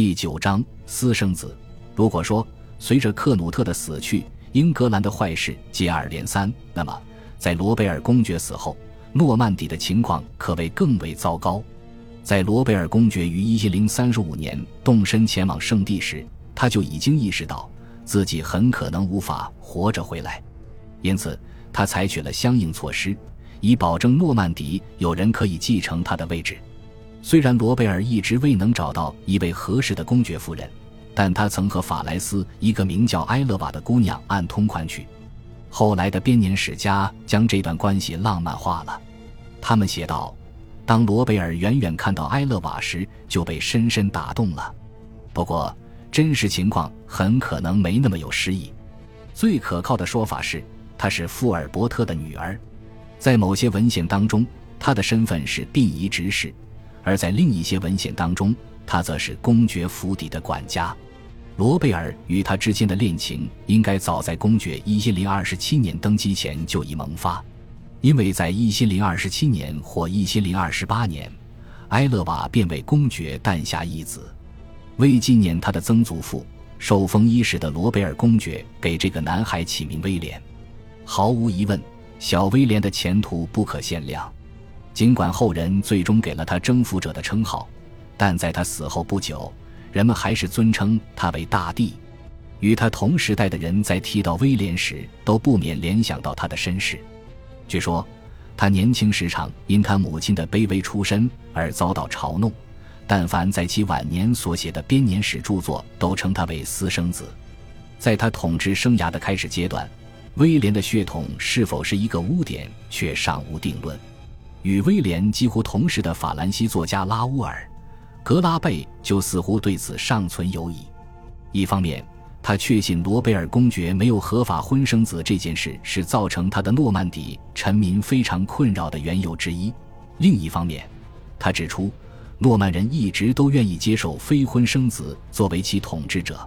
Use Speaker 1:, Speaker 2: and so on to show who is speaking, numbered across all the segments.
Speaker 1: 第九章私生子。如果说随着克努特的死去，英格兰的坏事接二连三，那么在罗贝尔公爵死后，诺曼底的情况可谓更为糟糕。在罗贝尔公爵于一零三五年动身前往圣地时，他就已经意识到自己很可能无法活着回来，因此他采取了相应措施，以保证诺曼底有人可以继承他的位置。虽然罗贝尔一直未能找到一位合适的公爵夫人，但他曾和法莱斯一个名叫埃勒瓦的姑娘暗通款曲。后来的编年史家将这段关系浪漫化了。他们写道：“当罗贝尔远远看到埃勒瓦时，就被深深打动了。”不过，真实情况很可能没那么有诗意。最可靠的说法是，她是富尔伯特的女儿。在某些文献当中，她的身份是殡仪执事。而在另一些文献当中，他则是公爵府邸的管家。罗贝尔与他之间的恋情应该早在公爵一千零二十七年登基前就已萌发，因为在一千零二十七年或一千零二十八年，埃勒瓦便为公爵诞下一子。为纪念他的曾祖父，受封伊始的罗贝尔公爵给这个男孩起名威廉。毫无疑问，小威廉的前途不可限量。尽管后人最终给了他征服者的称号，但在他死后不久，人们还是尊称他为大帝。与他同时代的人在提到威廉时，都不免联想到他的身世。据说，他年轻时常因他母亲的卑微出身而遭到嘲弄，但凡在其晚年所写的编年史著作，都称他为私生子。在他统治生涯的开始阶段，威廉的血统是否是一个污点，却尚无定论。与威廉几乎同时的法兰西作家拉乌尔·格拉贝就似乎对此尚存犹疑。一方面，他确信罗贝尔公爵没有合法婚生子这件事是造成他的诺曼底臣民非常困扰的缘由之一；另一方面，他指出，诺曼人一直都愿意接受非婚生子作为其统治者。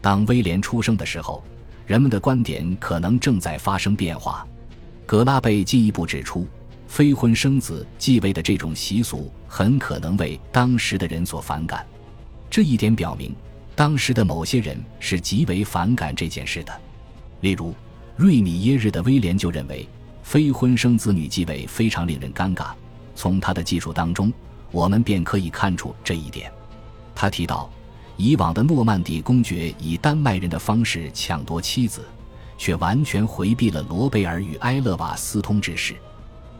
Speaker 1: 当威廉出生的时候，人们的观点可能正在发生变化。格拉贝进一步指出。非婚生子继位的这种习俗很可能为当时的人所反感，这一点表明当时的某些人是极为反感这件事的。例如，瑞米耶日的威廉就认为非婚生子女继位非常令人尴尬。从他的记述当中，我们便可以看出这一点。他提到，以往的诺曼底公爵以丹麦人的方式抢夺妻子，却完全回避了罗贝尔与埃勒瓦私通之事。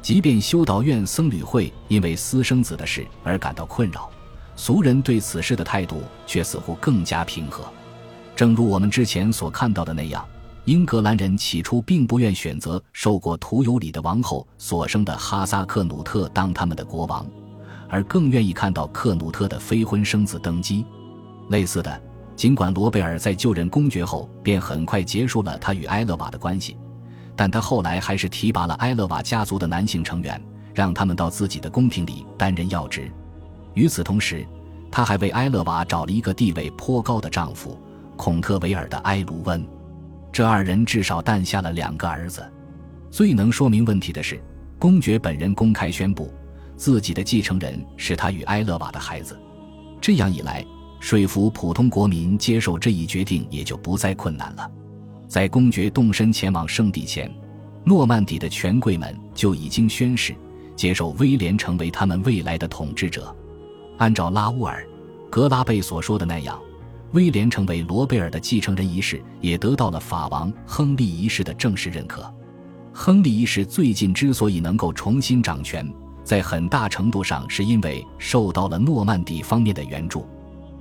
Speaker 1: 即便修道院僧侣会因为私生子的事而感到困扰，俗人对此事的态度却似乎更加平和。正如我们之前所看到的那样，英格兰人起初并不愿选择受过徒有礼的王后所生的哈萨克努特当他们的国王，而更愿意看到克努特的非婚生子登基。类似的，尽管罗贝尔在就任公爵后便很快结束了他与埃勒瓦的关系。但他后来还是提拔了埃勒瓦家族的男性成员，让他们到自己的宫廷里担任要职。与此同时，他还为埃勒瓦找了一个地位颇高的丈夫——孔特维尔的埃卢温。这二人至少诞下了两个儿子。最能说明问题的是，公爵本人公开宣布，自己的继承人是他与埃勒瓦的孩子。这样一来，说服普通国民接受这一决定也就不再困难了。在公爵动身前往圣地前，诺曼底的权贵们就已经宣誓接受威廉成为他们未来的统治者。按照拉乌尔·格拉贝所说的那样，威廉成为罗贝尔的继承人一事也得到了法王亨利一世的正式认可。亨利一世最近之所以能够重新掌权，在很大程度上是因为受到了诺曼底方面的援助。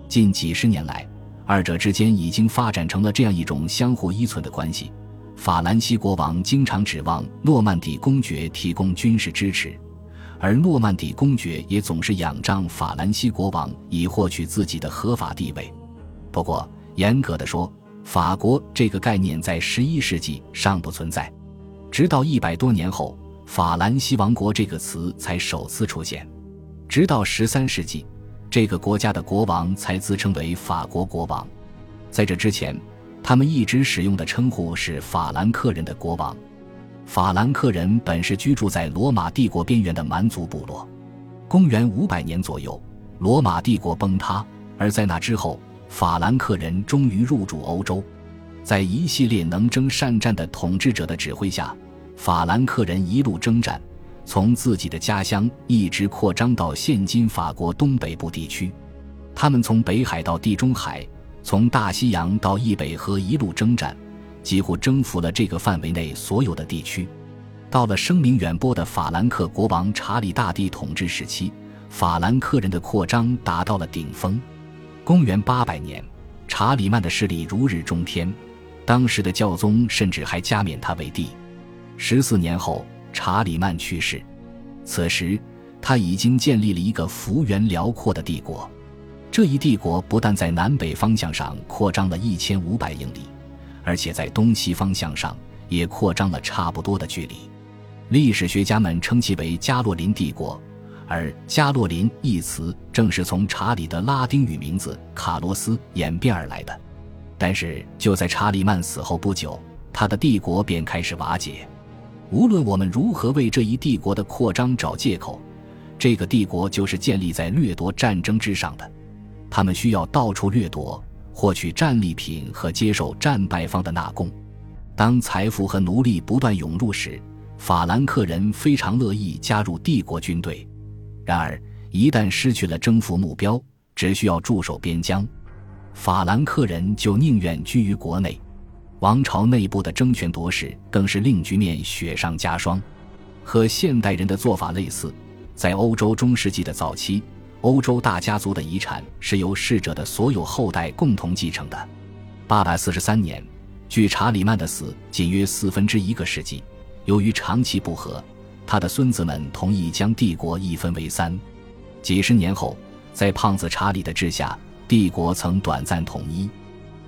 Speaker 1: 近几十年来，二者之间已经发展成了这样一种相互依存的关系。法兰西国王经常指望诺曼底公爵提供军事支持，而诺曼底公爵也总是仰仗法兰西国王以获取自己的合法地位。不过，严格的说，法国这个概念在十一世纪尚不存在，直到一百多年后，法兰西王国这个词才首次出现。直到十三世纪。这个国家的国王才自称为法国国王，在这之前，他们一直使用的称呼是法兰克人的国王。法兰克人本是居住在罗马帝国边缘的蛮族部落。公元五百年左右，罗马帝国崩塌，而在那之后，法兰克人终于入驻欧洲，在一系列能征善战的统治者的指挥下，法兰克人一路征战，从自己的家乡一直扩张到现今法国东北部地区。他们从北海到地中海，从大西洋到易北河一路征战，几乎征服了这个范围内所有的地区。到了声名远播的法兰克国王查理大帝统治时期，法兰克人的扩张达到了顶峰。公元八百年，查理曼的势力如日中天，当时的教宗甚至还加冕他为帝。十四年后，查理曼去世，此时他已经建立了一个幅员辽阔的帝国。这一帝国不但在南北方向上扩张了一千五百英里，而且在东西方向上也扩张了差不多的距离。历史学家们称其为加洛林帝国，而“加洛林”一词正是从查理的拉丁语名字卡洛斯演变而来的。但是就在查理曼死后不久，他的帝国便开始瓦解。无论我们如何为这一帝国的扩张找借口，这个帝国就是建立在掠夺战争之上的。他们需要到处掠夺，获取战利品和接受战败方的纳贡。当财富和奴隶不断涌入时，法兰克人非常乐意加入帝国军队，然而一旦失去了征服目标，只需要驻守边疆，法兰克人就宁愿居于国内。王朝内部的争权夺势更是令局面雪上加霜。和现代人的做法类似，在欧洲中世纪的早期，欧洲大家族的遗产是由逝者的所有后代共同继承的。八百四十三年，距查理曼的死仅约四分之一个世纪。由于长期不和，他的孙子们同意将帝国一分为三。几十年后，在胖子查理的治下，帝国曾短暂统一。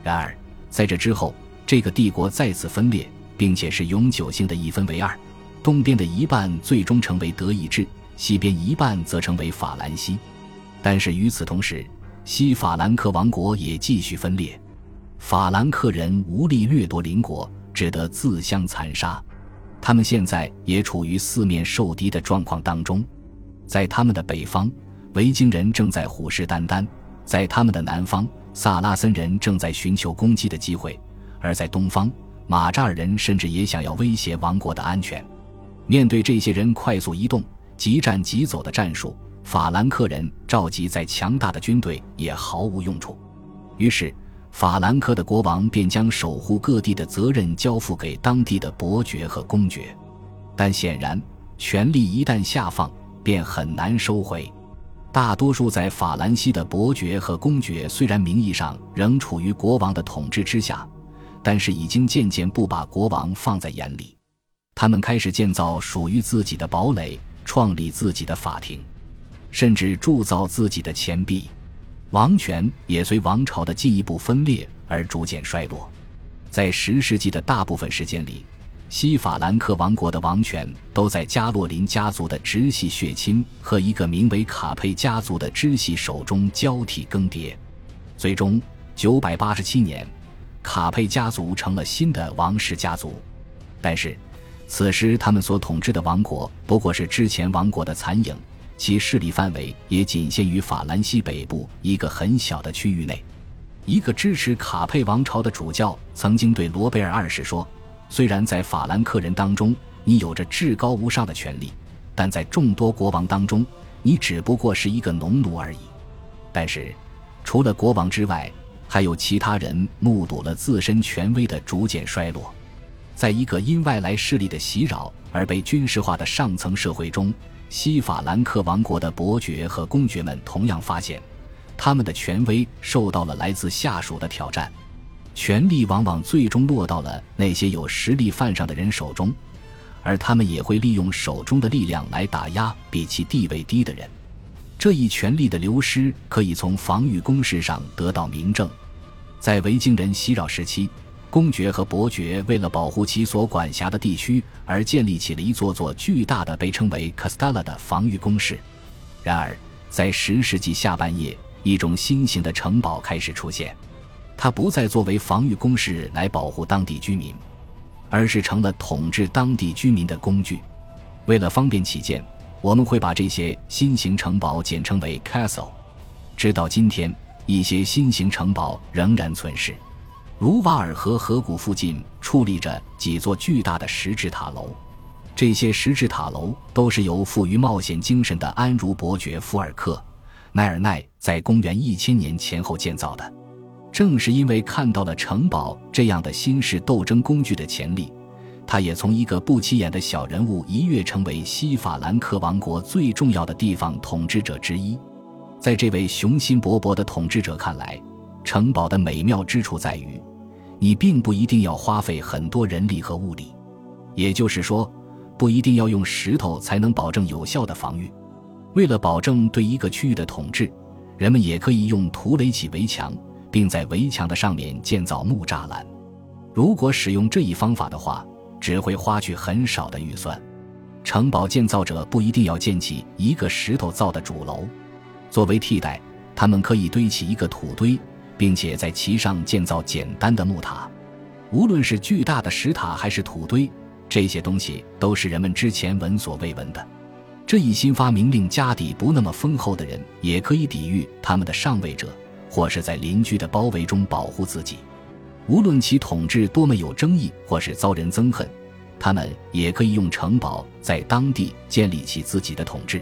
Speaker 1: 然而，在这之后，这个帝国再次分裂，并且是永久性的一分为二。东边的一半最终成为德意志，西边一半则成为法兰西。但是与此同时，西法兰克王国也继续分裂，法兰克人无力掠夺邻国，只得自相残杀。他们现在也处于四面受敌的状况当中，在他们的北方，维京人正在虎视眈眈；在他们的南方，萨拉森人正在寻求攻击的机会；而在东方，马扎尔人甚至也想要威胁王国的安全。面对这些人快速移动、急战急走的战术，法兰克人召集再强大的军队也毫无用处。于是。法兰克的国王便将守护各地的责任交付给当地的伯爵和公爵，但显然，权力一旦下放，便很难收回。大多数在法兰西的伯爵和公爵虽然名义上仍处于国王的统治之下，但是已经渐渐不把国王放在眼里。他们开始建造属于自己的堡垒，创立自己的法庭，甚至铸造自己的钱币。王权也随王朝的进一步分裂而逐渐衰落。在十世纪的大部分时间里，西法兰克王国的王权都在加洛林家族的直系血亲和一个名为卡佩家族的支系手中交替更迭。最终，九百八十七年，卡佩家族成了新的王室家族。但是，此时他们所统治的王国不过是之前王国的残影。其势力范围也仅限于法兰西北部一个很小的区域内。一个支持卡佩王朝的主教曾经对罗贝尔二世说：“虽然在法兰克人当中你有着至高无上的权力，但在众多国王当中，你只不过是一个农奴而已。但是，除了国王之外，还有其他人目睹了自身权威的逐渐衰落。在一个因外来势力的袭扰而被军事化的上层社会中。”西法兰克王国的伯爵和公爵们同样发现，他们的权威受到了来自下属的挑战，权力往往最终落到了那些有实力犯上的人手中，而他们也会利用手中的力量来打压比其地位低的人。这一权力的流失可以从防御工事上得到明证，在维京人袭扰时期。公爵和伯爵为了保护其所管辖的地区，而建立起了一座座巨大的被称为 Castella 的防御工事。然而，在十世纪下半叶，一种新型的城堡开始出现，它不再作为防御工事来保护当地居民，而是成了统治当地居民的工具。为了方便起见，我们会把这些新型城堡简称为 Castle。直到今天。一些新型城堡仍然存世。卢瓦尔河河谷附近矗立着几座巨大的石质塔楼，这些石质塔楼都是由富于冒险精神的安茹伯爵福尔克·奈尔奈在公元一千年前后建造的。正是因为看到了城堡这样的新式斗争工具的潜力，他也从一个不起眼的小人物一跃成为西法兰克王国最重要的地方统治者之一。在这位雄心勃勃的统治者看来，城堡的美妙之处在于。你并不一定要花费很多人力和物力，也就是说，不一定要用石头才能保证有效的防御。为了保证对一个区域的统治，人们也可以用土垒起围墙，并在围墙的上面建造木栅栏。如果使用这一方法的话，只会花去很少的预算。城堡建造者不一定要建起一个石头造的主楼，作为替代，他们可以堆起一个土堆。并且在其上建造简单的木塔，无论是巨大的石塔还是土堆，这些东西都是人们之前闻所未闻的。这一新发明令家底不那么丰厚的人也可以抵御他们的上位者，或是在邻居的包围中保护自己。无论其统治多么有争议，或是遭人憎恨，他们也可以用城堡在当地建立起自己的统治。